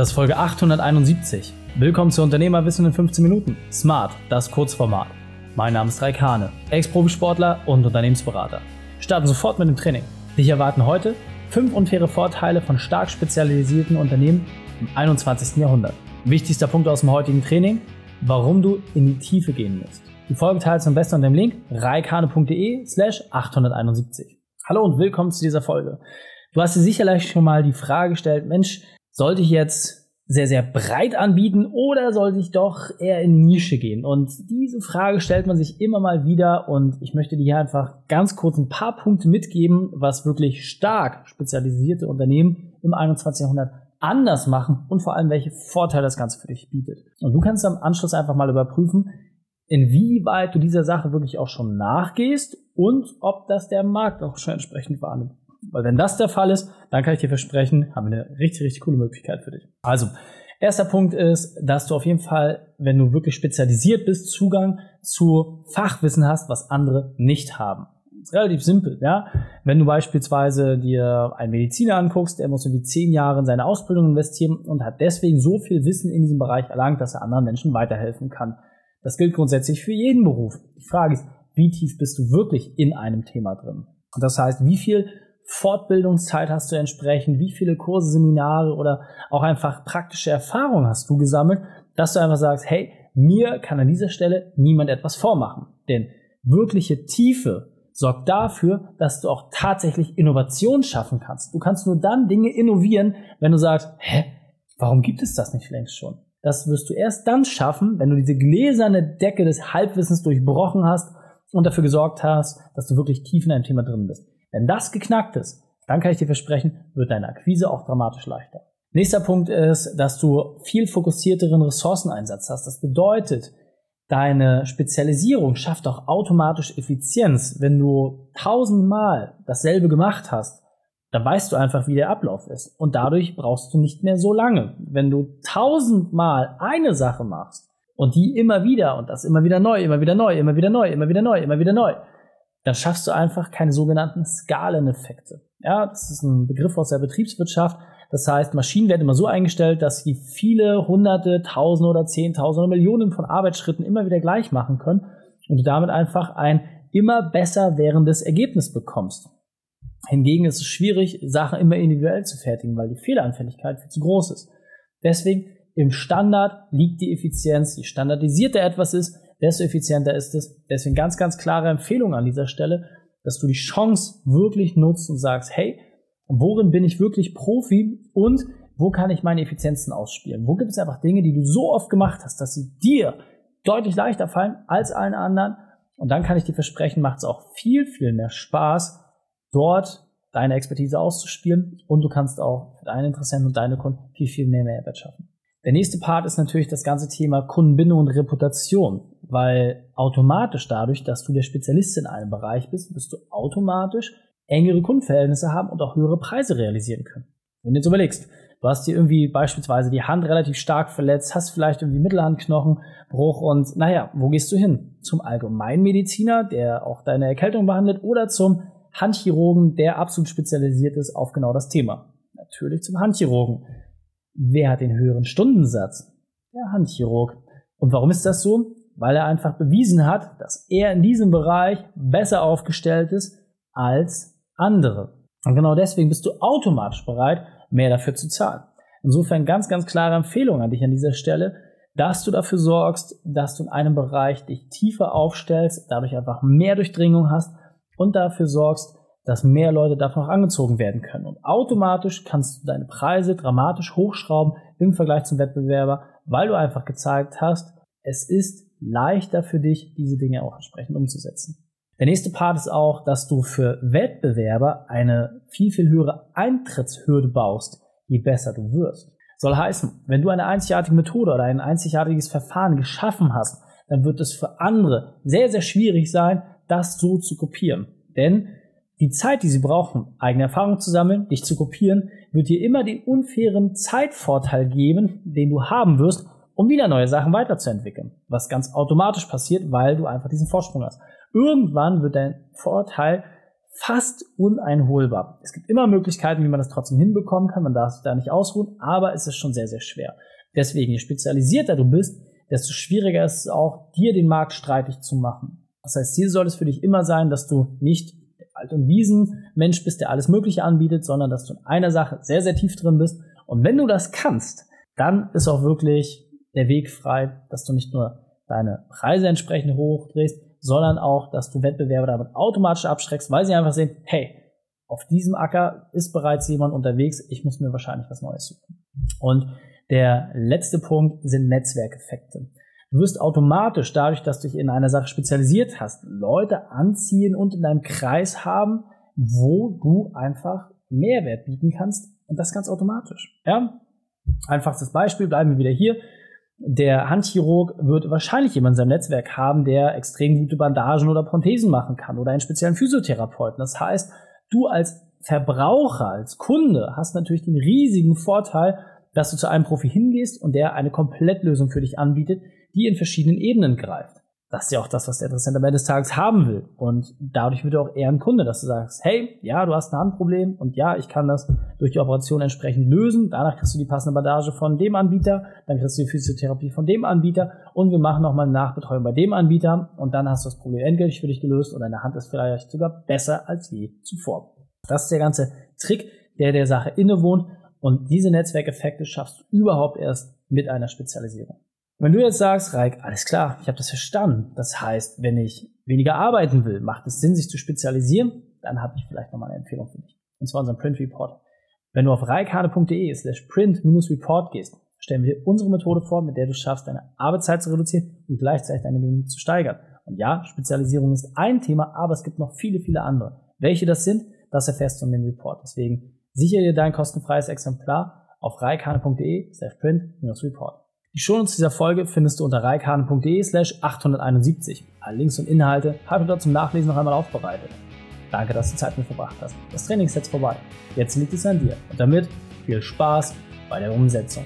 Das ist Folge 871. Willkommen zu Unternehmerwissen in 15 Minuten. Smart, das Kurzformat. Mein Name ist Raik Hane, Ex-Profisportler und Unternehmensberater. Starten sofort mit dem Training. Dich erwarten heute fünf unfaire Vorteile von stark spezialisierten Unternehmen im 21. Jahrhundert. Wichtigster Punkt aus dem heutigen Training, warum du in die Tiefe gehen musst. Die Folge teilst du am besten unter dem Link reikane.de slash 871. Hallo und willkommen zu dieser Folge. Du hast dir sicherlich schon mal die Frage gestellt, Mensch, sollte ich jetzt sehr, sehr breit anbieten oder sollte ich doch eher in Nische gehen? Und diese Frage stellt man sich immer mal wieder und ich möchte dir hier einfach ganz kurz ein paar Punkte mitgeben, was wirklich stark spezialisierte Unternehmen im 21. Jahrhundert anders machen und vor allem welche Vorteile das Ganze für dich bietet. Und du kannst am Anschluss einfach mal überprüfen, inwieweit du dieser Sache wirklich auch schon nachgehst und ob das der Markt auch schon entsprechend wahrnimmt. Weil wenn das der Fall ist, dann kann ich dir versprechen, haben wir eine richtig, richtig coole Möglichkeit für dich. Also, erster Punkt ist, dass du auf jeden Fall, wenn du wirklich spezialisiert bist, Zugang zu Fachwissen hast, was andere nicht haben. Relativ simpel, ja. Wenn du beispielsweise dir einen Mediziner anguckst, der muss irgendwie zehn Jahre in seine Ausbildung investieren und hat deswegen so viel Wissen in diesem Bereich erlangt, dass er anderen Menschen weiterhelfen kann. Das gilt grundsätzlich für jeden Beruf. Die Frage ist, wie tief bist du wirklich in einem Thema drin? Und das heißt, wie viel Fortbildungszeit hast du entsprechend, wie viele Kurse, Seminare oder auch einfach praktische Erfahrungen hast du gesammelt, dass du einfach sagst, hey, mir kann an dieser Stelle niemand etwas vormachen. Denn wirkliche Tiefe sorgt dafür, dass du auch tatsächlich Innovation schaffen kannst. Du kannst nur dann Dinge innovieren, wenn du sagst, hä, warum gibt es das nicht längst schon? Das wirst du erst dann schaffen, wenn du diese gläserne Decke des Halbwissens durchbrochen hast und dafür gesorgt hast, dass du wirklich tief in einem Thema drin bist. Wenn das geknackt ist, dann kann ich dir versprechen, wird deine Akquise auch dramatisch leichter. Nächster Punkt ist, dass du viel fokussierteren Ressourceneinsatz hast. Das bedeutet, deine Spezialisierung schafft auch automatisch Effizienz. Wenn du tausendmal dasselbe gemacht hast, dann weißt du einfach, wie der Ablauf ist. Und dadurch brauchst du nicht mehr so lange. Wenn du tausendmal eine Sache machst und die immer wieder und das immer wieder neu, immer wieder neu, immer wieder neu, immer wieder neu, immer wieder neu, dann schaffst du einfach keine sogenannten Skaleneffekte. Ja, das ist ein Begriff aus der Betriebswirtschaft. Das heißt, Maschinen werden immer so eingestellt, dass sie viele hunderte, tausende oder zehntausende oder Millionen von Arbeitsschritten immer wieder gleich machen können und du damit einfach ein immer besser währendes Ergebnis bekommst. Hingegen ist es schwierig, Sachen immer individuell zu fertigen, weil die Fehleranfälligkeit viel zu groß ist. Deswegen im Standard liegt die Effizienz. Je standardisierter etwas ist, desto effizienter ist es. Deswegen ganz, ganz klare Empfehlung an dieser Stelle, dass du die Chance wirklich nutzt und sagst, hey, worin bin ich wirklich Profi und wo kann ich meine Effizienzen ausspielen? Wo gibt es einfach Dinge, die du so oft gemacht hast, dass sie dir deutlich leichter fallen als allen anderen? Und dann kann ich dir versprechen, macht es auch viel, viel mehr Spaß, dort deine Expertise auszuspielen und du kannst auch für deine Interessenten und deine Kunden viel, viel mehr Mehrwert schaffen. Der nächste Part ist natürlich das ganze Thema Kundenbindung und Reputation, weil automatisch dadurch, dass du der Spezialist in einem Bereich bist, wirst du automatisch engere Kundenverhältnisse haben und auch höhere Preise realisieren können. Wenn du jetzt überlegst, du hast dir irgendwie beispielsweise die Hand relativ stark verletzt, hast vielleicht irgendwie Mittelhandknochenbruch und naja, wo gehst du hin? Zum Allgemeinmediziner, der auch deine Erkältung behandelt oder zum Handchirurgen, der absolut spezialisiert ist auf genau das Thema. Natürlich zum Handchirurgen Wer hat den höheren Stundensatz? Der Handchirurg. Und warum ist das so? Weil er einfach bewiesen hat, dass er in diesem Bereich besser aufgestellt ist als andere. Und genau deswegen bist du automatisch bereit, mehr dafür zu zahlen. Insofern ganz, ganz klare Empfehlung an dich an dieser Stelle, dass du dafür sorgst, dass du in einem Bereich dich tiefer aufstellst, dadurch einfach mehr Durchdringung hast und dafür sorgst, dass mehr Leute davon auch angezogen werden können. Und automatisch kannst du deine Preise dramatisch hochschrauben im Vergleich zum Wettbewerber, weil du einfach gezeigt hast, es ist leichter für dich, diese Dinge auch entsprechend umzusetzen. Der nächste Part ist auch, dass du für Wettbewerber eine viel, viel höhere Eintrittshürde baust, je besser du wirst. Soll heißen, wenn du eine einzigartige Methode oder ein einzigartiges Verfahren geschaffen hast, dann wird es für andere sehr, sehr schwierig sein, das so zu kopieren. Denn die Zeit, die sie brauchen, eigene Erfahrungen zu sammeln, dich zu kopieren, wird dir immer den unfairen Zeitvorteil geben, den du haben wirst, um wieder neue Sachen weiterzuentwickeln. Was ganz automatisch passiert, weil du einfach diesen Vorsprung hast. Irgendwann wird dein Vorteil fast uneinholbar. Es gibt immer Möglichkeiten, wie man das trotzdem hinbekommen kann. Man darf sich da nicht ausruhen, aber es ist schon sehr, sehr schwer. Deswegen, je spezialisierter du bist, desto schwieriger ist es auch, dir den Markt streitig zu machen. Das heißt, Ziel soll es für dich immer sein, dass du nicht der Wald- und Wiesen-Mensch bist, der alles Mögliche anbietet, sondern dass du in einer Sache sehr, sehr tief drin bist. Und wenn du das kannst, dann ist auch wirklich der Weg frei, dass du nicht nur deine Preise entsprechend hochdrehst, sondern auch, dass du Wettbewerber damit automatisch abschreckst, weil sie einfach sehen, hey, auf diesem Acker ist bereits jemand unterwegs, ich muss mir wahrscheinlich was Neues suchen. Und der letzte Punkt sind Netzwerkeffekte. Du wirst automatisch dadurch, dass du dich in einer Sache spezialisiert hast, Leute anziehen und in deinem Kreis haben, wo du einfach Mehrwert bieten kannst und das ganz automatisch. Ja? Einfachstes Beispiel, bleiben wir wieder hier. Der Handchirurg wird wahrscheinlich jemanden in seinem Netzwerk haben, der extrem gute Bandagen oder Prothesen machen kann oder einen speziellen Physiotherapeuten. Das heißt, du als Verbraucher, als Kunde hast natürlich den riesigen Vorteil, dass du zu einem Profi hingehst und der eine Komplettlösung für dich anbietet, die in verschiedenen Ebenen greift. Das ist ja auch das, was der Interessent am Ende des Tages haben will. Und dadurch wird er auch eher ein Kunde, dass du sagst, hey, ja, du hast ein Handproblem und ja, ich kann das durch die Operation entsprechend lösen. Danach kriegst du die passende Bandage von dem Anbieter, dann kriegst du die Physiotherapie von dem Anbieter und wir machen nochmal eine Nachbetreuung bei dem Anbieter und dann hast du das Problem endgültig für dich gelöst und deine Hand ist vielleicht sogar besser als je zuvor. Das ist der ganze Trick, der der Sache innewohnt und diese Netzwerkeffekte schaffst du überhaupt erst mit einer Spezialisierung. Wenn du jetzt sagst, Reik, alles klar, ich habe das verstanden. Das heißt, wenn ich weniger arbeiten will, macht es Sinn, sich zu spezialisieren, dann habe ich vielleicht nochmal eine Empfehlung für dich. Und zwar unseren Print Report. Wenn du auf reikane.de slash print-report gehst, stellen wir dir unsere Methode vor, mit der du schaffst, deine Arbeitszeit zu reduzieren und gleichzeitig deine Gewinne zu steigern. Und ja, Spezialisierung ist ein Thema, aber es gibt noch viele, viele andere. Welche das sind, das erfährst du in dem Report. Deswegen sichere dir dein kostenfreies Exemplar auf reikane.de slash print-report. Die Shownotes dieser Folge findest du unter reikane.de slash 871. Alle Links und Inhalte habe ich dort zum Nachlesen noch einmal aufbereitet. Danke, dass du Zeit mit verbracht hast. Das Training ist jetzt vorbei. Jetzt liegt es an dir. Und damit viel Spaß bei der Umsetzung.